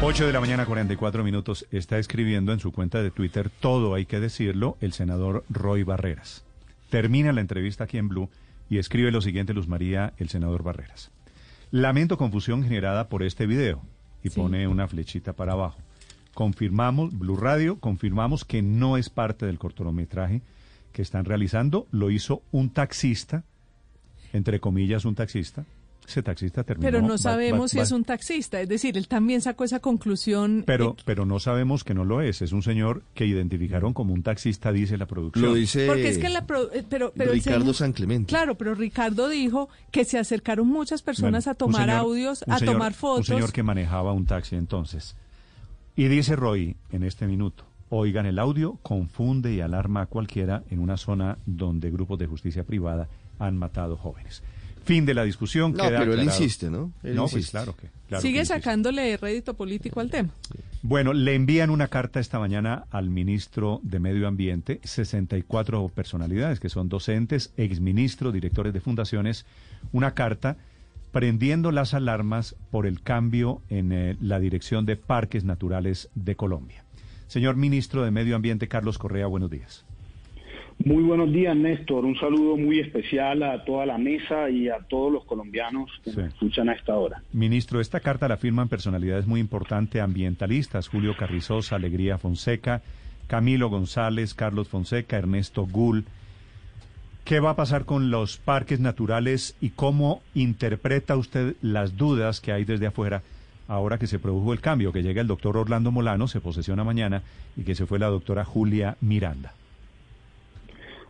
8 de la mañana, 44 minutos. Está escribiendo en su cuenta de Twitter, todo hay que decirlo, el senador Roy Barreras. Termina la entrevista aquí en Blue y escribe lo siguiente, Luz María, el senador Barreras. Lamento confusión generada por este video y pone una flechita para abajo. Confirmamos, Blue Radio, confirmamos que no es parte del cortometraje que están realizando. Lo hizo un taxista, entre comillas, un taxista. Ese taxista terminó. Pero no va- sabemos va- si va- es un taxista, es decir, él también sacó esa conclusión. Pero, pero no sabemos que no lo es. Es un señor que identificaron como un taxista, dice la producción. Lo dice porque es que la pro- eh, pero, Ricardo señor- San Clemente. Claro, pero Ricardo dijo que se acercaron muchas personas Bueno, a tomar señor- audios, a señor- tomar fotos. Un señor que manejaba un taxi entonces. Y dice Roy en este minuto, oigan el audio, confunde y alarma a cualquiera en una zona donde grupos de justicia privada han matado jóvenes. Fin de la discusión. No, queda pero él insiste, ¿no? Él no, pues claro que. claro Sigue que sacándole rédito político al tema. Bueno, le envían una carta esta mañana al ministro de Medio Ambiente, 64 personalidades que son docentes, exministros, directores de fundaciones, una carta prendiendo las alarmas por el cambio en eh, la dirección de parques naturales de Colombia. Señor ministro de Medio Ambiente, Carlos Correa, buenos días. Muy buenos días, Néstor. Un saludo muy especial a toda la mesa y a todos los colombianos que Sí. nos escuchan a esta hora. Ministro, esta carta la firman personalidades muy importantes ambientalistas, Julio Carrizosa, Alegría Fonseca, Camilo González, Carlos Fonseca, Ernesto Gull. ¿Qué va a pasar con los parques naturales y cómo interpreta usted las dudas que hay desde afuera ahora que se produjo el cambio, que llega el doctor Orlando Molano, se posesiona mañana, y que se fue la doctora Julia Miranda?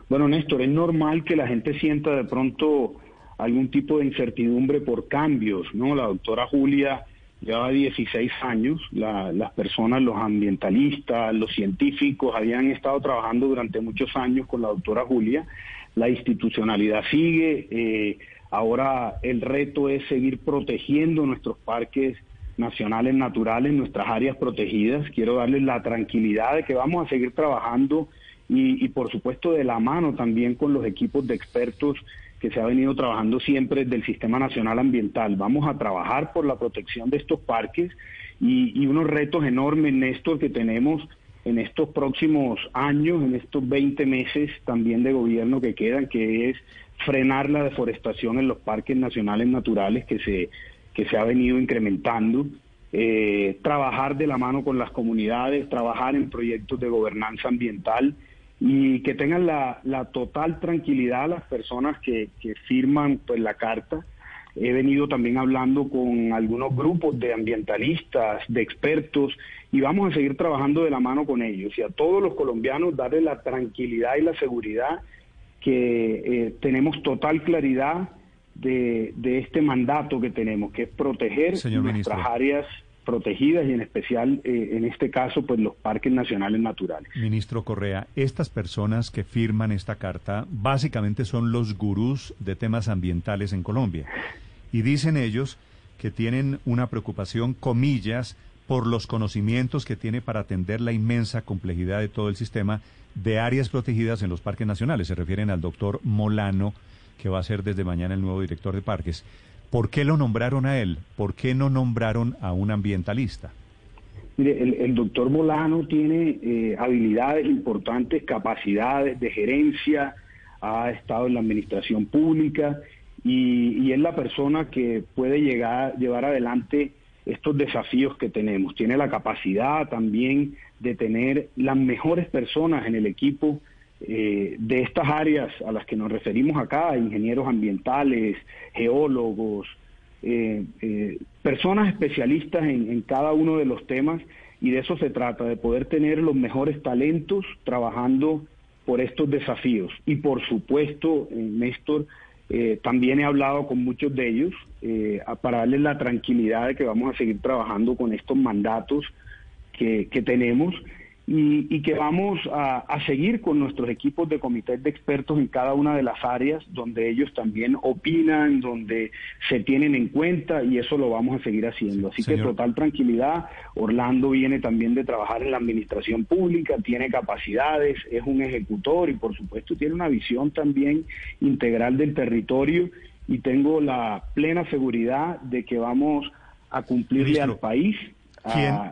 Bueno, Néstor, es normal que la gente sienta de pronto algún tipo de incertidumbre por cambios, ¿no? La doctora Julia lleva 16 años, la- las personas, los ambientalistas, los científicos habían estado trabajando durante muchos años con la doctora Julia, la institucionalidad sigue, eh, ahora el reto es seguir protegiendo nuestros parques nacionales naturales, nuestras áreas protegidas. Quiero darles la tranquilidad de que vamos a seguir trabajando y, y, por supuesto de la mano también con los equipos de expertos que se ha venido trabajando siempre del Sistema Nacional Ambiental. Vamos a trabajar por la protección de estos parques y, unos retos enormes, Néstor, que tenemos en estos próximos años, en estos 20 meses también de gobierno que quedan, que es frenar la deforestación en los parques nacionales naturales que se, que se ha venido incrementando, eh, trabajar de la mano con las comunidades, trabajar en proyectos de gobernanza ambiental y que tengan la, la total tranquilidad las personas que, que firman pues la carta. He venido también hablando con algunos grupos de ambientalistas, de expertos, y vamos a seguir trabajando de la mano con ellos. Y a todos los colombianos darles la tranquilidad y la seguridad que eh, tenemos total claridad de, de este mandato que tenemos, que es proteger Señor nuestras ministro. áreas protegidas y en especial, eh, en este caso, pues los parques nacionales naturales. Ministro Correa, estas personas que firman esta carta básicamente son los gurús de temas ambientales en Colombia. Y dicen ellos que tienen una preocupación, comillas, por los conocimientos que tiene para atender la inmensa complejidad de todo el sistema de áreas protegidas en los parques nacionales. Se refieren al doctor Molano, que va a ser desde mañana el nuevo director de parques. ¿Por qué lo nombraron a él? ¿Por qué no nombraron a un ambientalista? Mire, el, doctor Molano tiene eh, habilidades importantes, capacidades de gerencia, ha estado en la administración pública y, y es la persona que puede llegar, llevar adelante estos desafíos que tenemos. Tiene la capacidad también de tener las mejores personas en el equipo eh, de estas áreas a las que nos referimos acá, ingenieros ambientales, geólogos, eh, eh, personas especialistas en, en cada uno de los temas y de eso se trata, de poder tener los mejores talentos trabajando por estos desafíos. Y por supuesto, eh, Néstor, también he hablado con muchos de ellos para darles la tranquilidad de que vamos a seguir trabajando con estos mandatos que, que tenemos y, que vamos a, seguir con nuestros equipos de comités de expertos en cada una de las áreas donde ellos también opinan, donde se tienen en cuenta y eso lo vamos a seguir haciendo. Así que total tranquilidad. Orlando viene también de trabajar en la administración pública, tiene capacidades, es un ejecutor y por supuesto tiene una visión también integral del territorio y tengo la plena seguridad de que vamos a cumplirle al país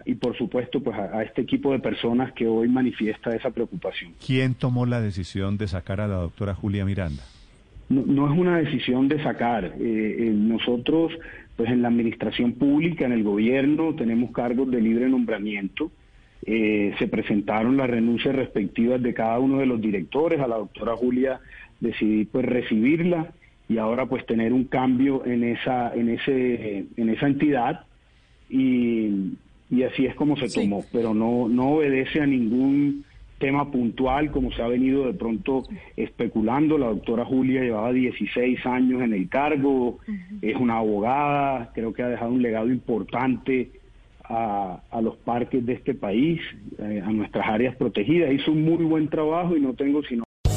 y por supuesto pues a, este equipo de personas que hoy manifiesta esa preocupación. ¿Quién tomó la decisión de sacar a la doctora Julia Miranda? No, es una decisión de sacar. Eh, eh, nosotros pues en la administración pública, en el gobierno, tenemos cargos de libre nombramiento. Eh, se presentaron las renuncias respectivas de cada uno de los directores. A la doctora Julia decidí pues recibirla y ahora pues tener un cambio en esa en ese en esa entidad y, y así es como se tomó, pero no, no obedece a ningún tema puntual como se ha venido de pronto especulando. La doctora Julia llevaba 16 años en el cargo, es una abogada, creo que ha dejado un legado importante a, a los parques de este país, eh, a nuestras áreas protegidas. Hizo un muy buen trabajo y no tengo sino...